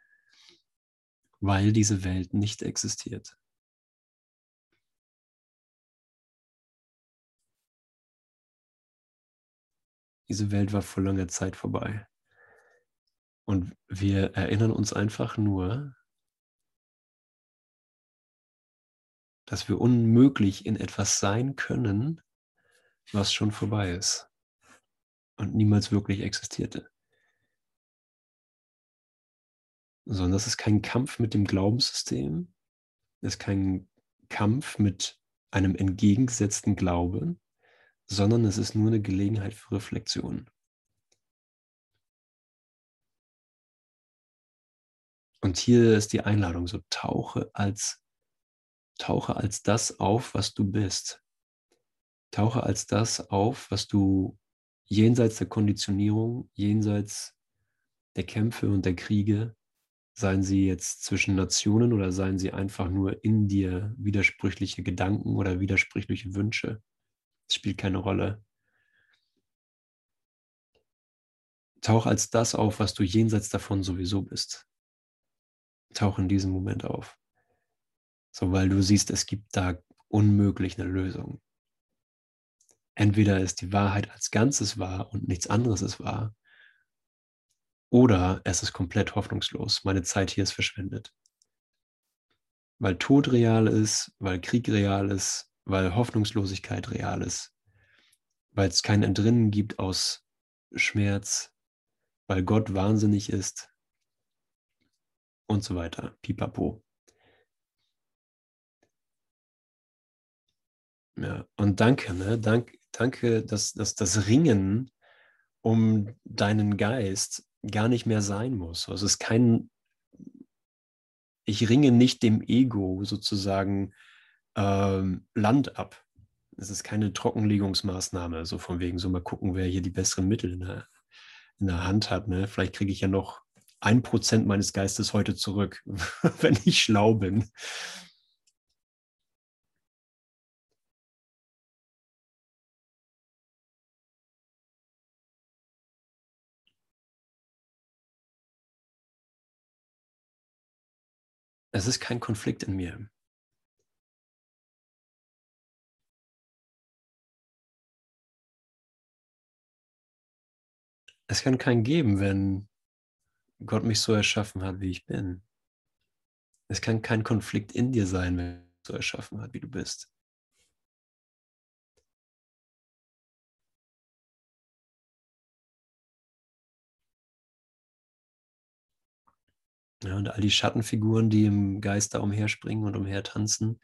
[SPEAKER 1] weil diese Welt nicht existiert. Diese Welt war vor langer Zeit vorbei. Und wir erinnern uns einfach nur, dass wir unmöglich in etwas sein können, was schon vorbei ist und niemals wirklich existierte. Sondern das ist kein Kampf mit dem Glaubenssystem, das ist kein Kampf mit einem entgegengesetzten Glauben, sondern es ist nur eine Gelegenheit für Reflexion. Und hier ist die Einladung, so tauche als, tauche als das auf, was du bist. Tauche als das auf, was du jenseits der Konditionierung, jenseits der Kämpfe und der Kriege, seien sie jetzt zwischen Nationen oder seien sie einfach nur in dir widersprüchliche Gedanken oder widersprüchliche Wünsche, es spielt keine Rolle. Tauch als das auf, was du jenseits davon sowieso bist. Tauch in diesem Moment auf. So, weil du siehst, es gibt da unmöglich eine Lösung. Entweder ist die Wahrheit als Ganzes wahr und nichts anderes ist wahr, oder es ist komplett hoffnungslos. Meine Zeit hier ist verschwendet. Weil Tod real ist, weil Krieg real ist, weil Hoffnungslosigkeit real ist, weil es kein Entrinnen gibt aus Schmerz, weil Gott wahnsinnig ist und so weiter. Pipapo. Ja, und danke, ne? Dank, danke, dass, dass das Ringen um deinen Geist gar nicht mehr sein muss. Also es ist kein, ich ringe nicht dem Ego sozusagen ähm, Land ab. Es ist keine Trockenlegungsmaßnahme, so von wegen, so mal gucken, wer hier die besseren Mittel in der, in der Hand hat. Ne? Vielleicht kriege ich ja noch ein Prozent meines Geistes heute zurück, wenn ich schlau bin. Es ist kein Konflikt in mir. Es kann keinen geben, wenn Gott mich so erschaffen hat, wie ich bin. Es kann kein Konflikt in dir sein, wenn er so erschaffen hat, wie du bist. Ja, und all die Schattenfiguren, die im Geist da umherspringen und umhertanzen,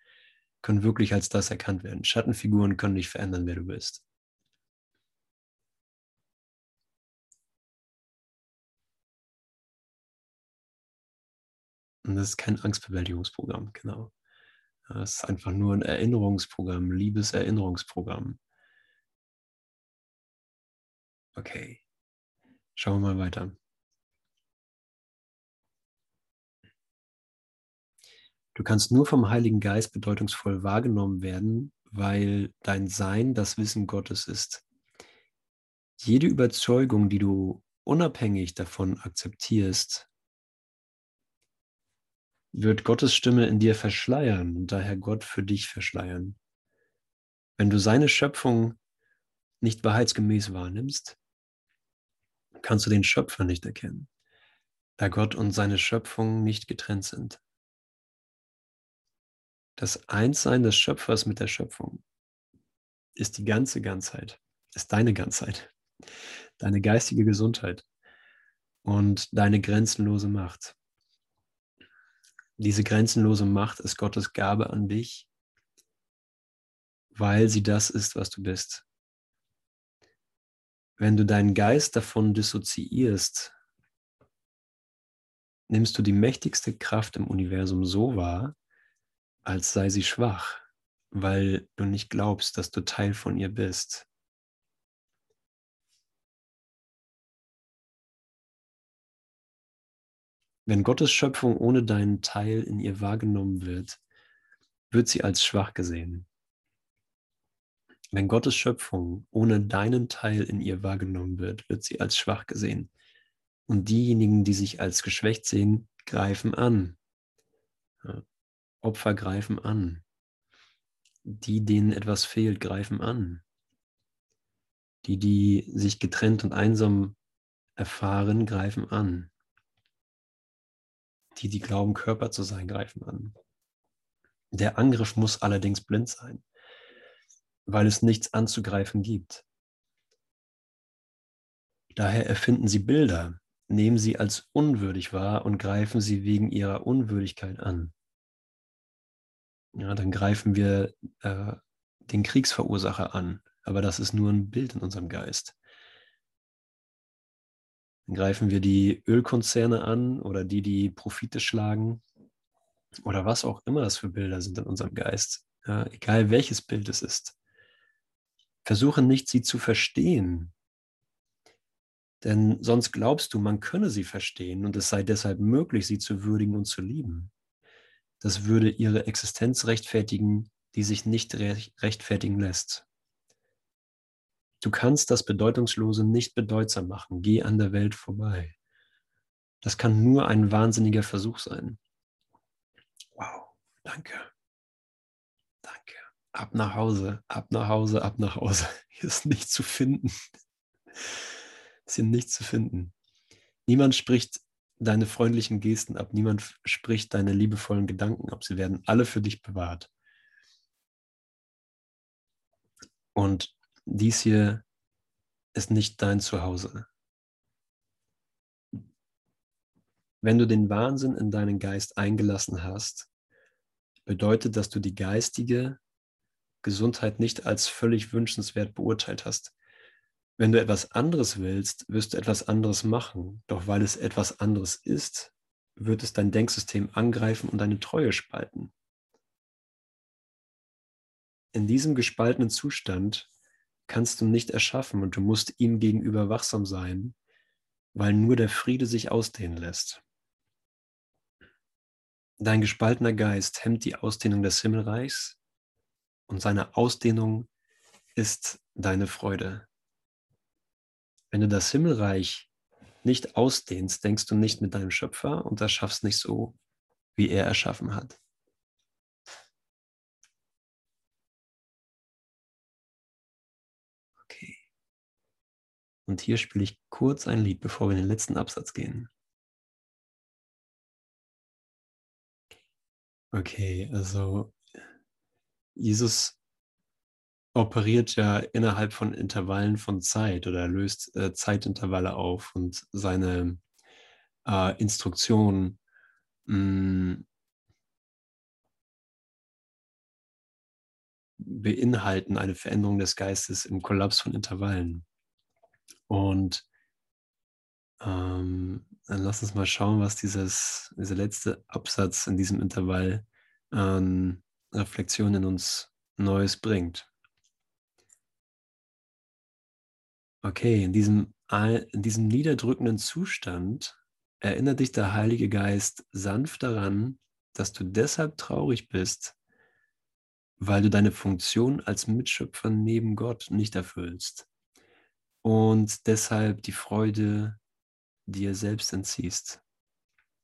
[SPEAKER 1] können wirklich als das erkannt werden. Schattenfiguren können dich verändern, wer du bist. Und das ist kein Angstbewältigungsprogramm, genau. Das ist einfach nur ein Erinnerungsprogramm, Liebeserinnerungsprogramm. Okay, schauen wir mal weiter. Du kannst nur vom Heiligen Geist bedeutungsvoll wahrgenommen werden, weil dein Sein das Wissen Gottes ist. Jede Überzeugung, die du unabhängig davon akzeptierst, wird Gottes Stimme in dir verschleiern und daher Gott für dich verschleiern. Wenn du seine Schöpfung nicht wahrheitsgemäß wahrnimmst, kannst du den Schöpfer nicht erkennen, da Gott und seine Schöpfung nicht getrennt sind. Das Einssein des Schöpfers mit der Schöpfung ist die ganze Ganzheit, ist deine Ganzheit, deine geistige Gesundheit und deine grenzenlose Macht. Diese grenzenlose Macht ist Gottes Gabe an dich, weil sie das ist, was du bist. Wenn du deinen Geist davon dissoziierst, nimmst du die mächtigste Kraft im Universum so wahr, als sei sie schwach, weil du nicht glaubst, dass du Teil von ihr bist. Wenn Gottes Schöpfung ohne deinen Teil in ihr wahrgenommen wird, wird sie als schwach gesehen. Wenn Gottes Schöpfung ohne deinen Teil in ihr wahrgenommen wird, wird sie als schwach gesehen. Und diejenigen, die sich als geschwächt sehen, greifen an. Opfer greifen an. Die, denen etwas fehlt, greifen an. Die, die sich getrennt und einsam erfahren, greifen an. Die, die glauben, Körper zu sein, greifen an. Der Angriff muss allerdings blind sein, weil es nichts anzugreifen gibt. Daher erfinden sie Bilder, nehmen sie als unwürdig wahr und greifen sie wegen ihrer Unwürdigkeit an. Ja, dann greifen wir äh, den Kriegsverursacher an, aber das ist nur ein Bild in unserem Geist. Dann greifen wir die Ölkonzerne an oder die, die Profite schlagen oder was auch immer das für Bilder sind in unserem Geist, ja, egal welches Bild es ist. Versuche nicht, sie zu verstehen, denn sonst glaubst du, man könne sie verstehen und es sei deshalb möglich, sie zu würdigen und zu lieben. Das würde ihre Existenz rechtfertigen, die sich nicht rechtfertigen lässt. Du kannst das Bedeutungslose nicht bedeutsam machen. Geh an der Welt vorbei. Das kann nur ein wahnsinniger Versuch sein. Wow, danke. Danke. Ab nach Hause, ab nach Hause, ab nach Hause. Hier ist nichts zu finden ist hier nichts zu finden. Niemand spricht deine freundlichen Gesten ab, niemand spricht deine liebevollen Gedanken ab. Sie werden alle für dich bewahrt. Und dies hier ist nicht dein Zuhause. Wenn du den Wahnsinn in deinen Geist eingelassen hast, bedeutet, dass du die geistige Gesundheit nicht als völlig wünschenswert beurteilt hast. Wenn du etwas anderes willst, wirst du etwas anderes machen. Doch weil es etwas anderes ist, wird es dein Denksystem angreifen und deine Treue spalten. In diesem gespaltenen Zustand kannst du nicht erschaffen und du musst ihm gegenüber wachsam sein, weil nur der Friede sich ausdehnen lässt. Dein gespaltener Geist hemmt die Ausdehnung des Himmelreichs und seine Ausdehnung ist deine Freude. Wenn du das Himmelreich nicht ausdehnst, denkst du nicht mit deinem Schöpfer und erschaffst nicht so, wie er erschaffen hat. Okay. Und hier spiele ich kurz ein Lied, bevor wir in den letzten Absatz gehen. Okay, also Jesus operiert ja innerhalb von Intervallen von Zeit oder löst äh, Zeitintervalle auf und seine äh, Instruktionen mm, beinhalten eine Veränderung des Geistes im Kollaps von Intervallen. Und ähm, dann lass uns mal schauen, was dieses, dieser letzte Absatz in diesem Intervall an Reflexion in uns Neues bringt. Okay, in diesem, in diesem niederdrückenden Zustand erinnert dich der Heilige Geist sanft daran, dass du deshalb traurig bist, weil du deine Funktion als Mitschöpfer neben Gott nicht erfüllst und deshalb die Freude dir selbst entziehst.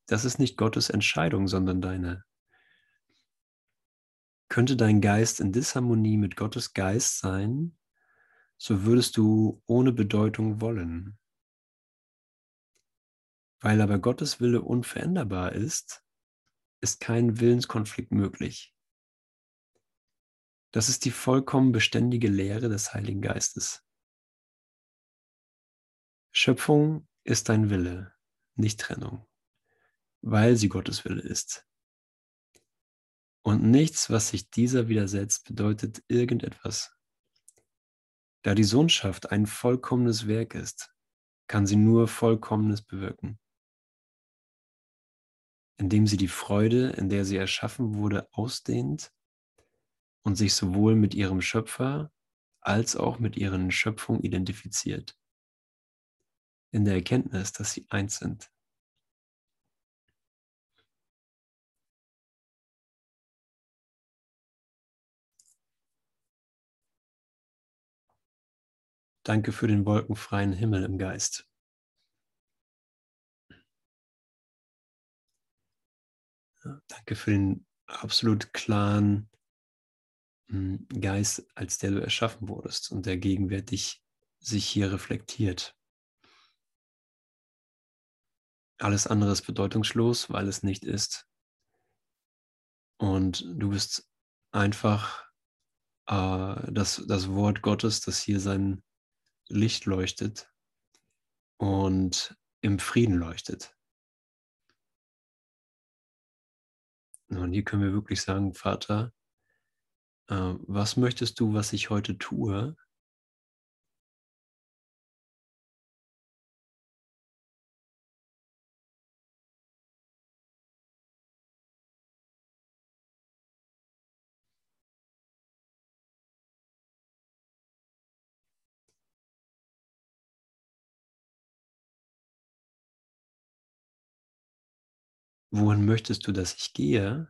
[SPEAKER 1] Das ist nicht Gottes Entscheidung, sondern deine. Könnte dein Geist in Disharmonie mit Gottes Geist sein, so würdest du ohne Bedeutung wollen. Weil aber Gottes Wille unveränderbar ist, ist kein Willenskonflikt möglich. Das ist die vollkommen beständige Lehre des Heiligen Geistes. Schöpfung ist dein Wille, nicht Trennung, weil sie Gottes Wille ist. Und nichts, was sich dieser widersetzt, bedeutet irgendetwas. Da die Sohnschaft ein vollkommenes Werk ist, kann sie nur Vollkommenes bewirken, indem sie die Freude, in der sie erschaffen wurde, ausdehnt und sich sowohl mit ihrem Schöpfer als auch mit ihren Schöpfungen identifiziert, in der Erkenntnis, dass sie eins sind. Danke für den wolkenfreien Himmel im Geist. Danke für den absolut klaren hm, Geist, als der du erschaffen wurdest und der gegenwärtig sich hier reflektiert. Alles andere ist bedeutungslos, weil es nicht ist. Und du bist einfach äh, das, das Wort Gottes, das hier sein Licht leuchtet und im Frieden leuchtet. Und hier können wir wirklich sagen, Vater, äh, was möchtest du, was ich heute tue? Wohin möchtest du, dass ich gehe?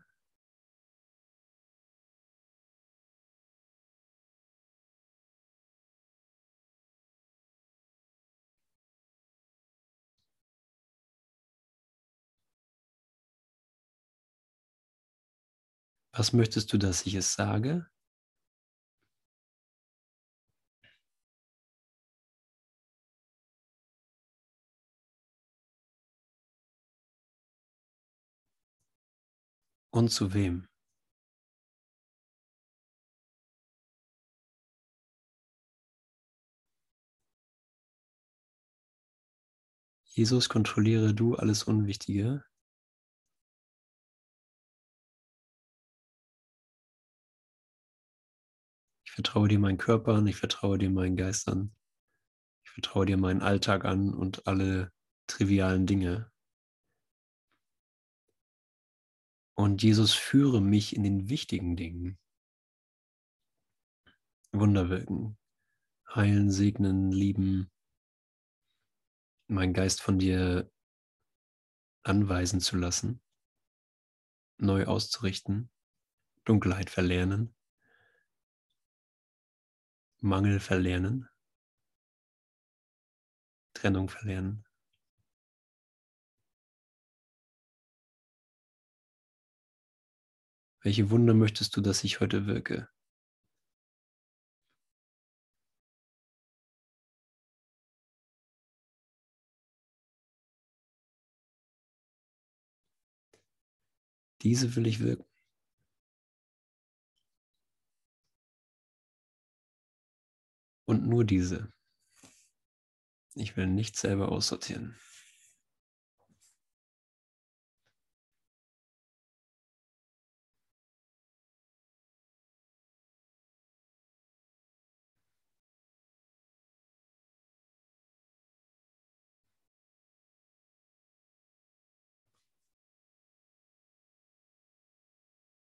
[SPEAKER 1] Was möchtest du, dass ich es sage? Und zu wem? Jesus, kontrolliere du alles Unwichtige. Ich vertraue dir meinen Körper an, ich vertraue dir meinen Geist an. Ich vertraue dir meinen Alltag an und alle trivialen Dinge. Und Jesus führe mich in den wichtigen Dingen. Wunder wirken, heilen, segnen, lieben, meinen Geist von dir anweisen zu lassen, neu auszurichten, Dunkelheit verlernen, Mangel verlernen, Trennung verlernen. Welche Wunder möchtest du, dass ich heute wirke? Diese will ich wirken. Und nur diese. Ich will nicht selber aussortieren.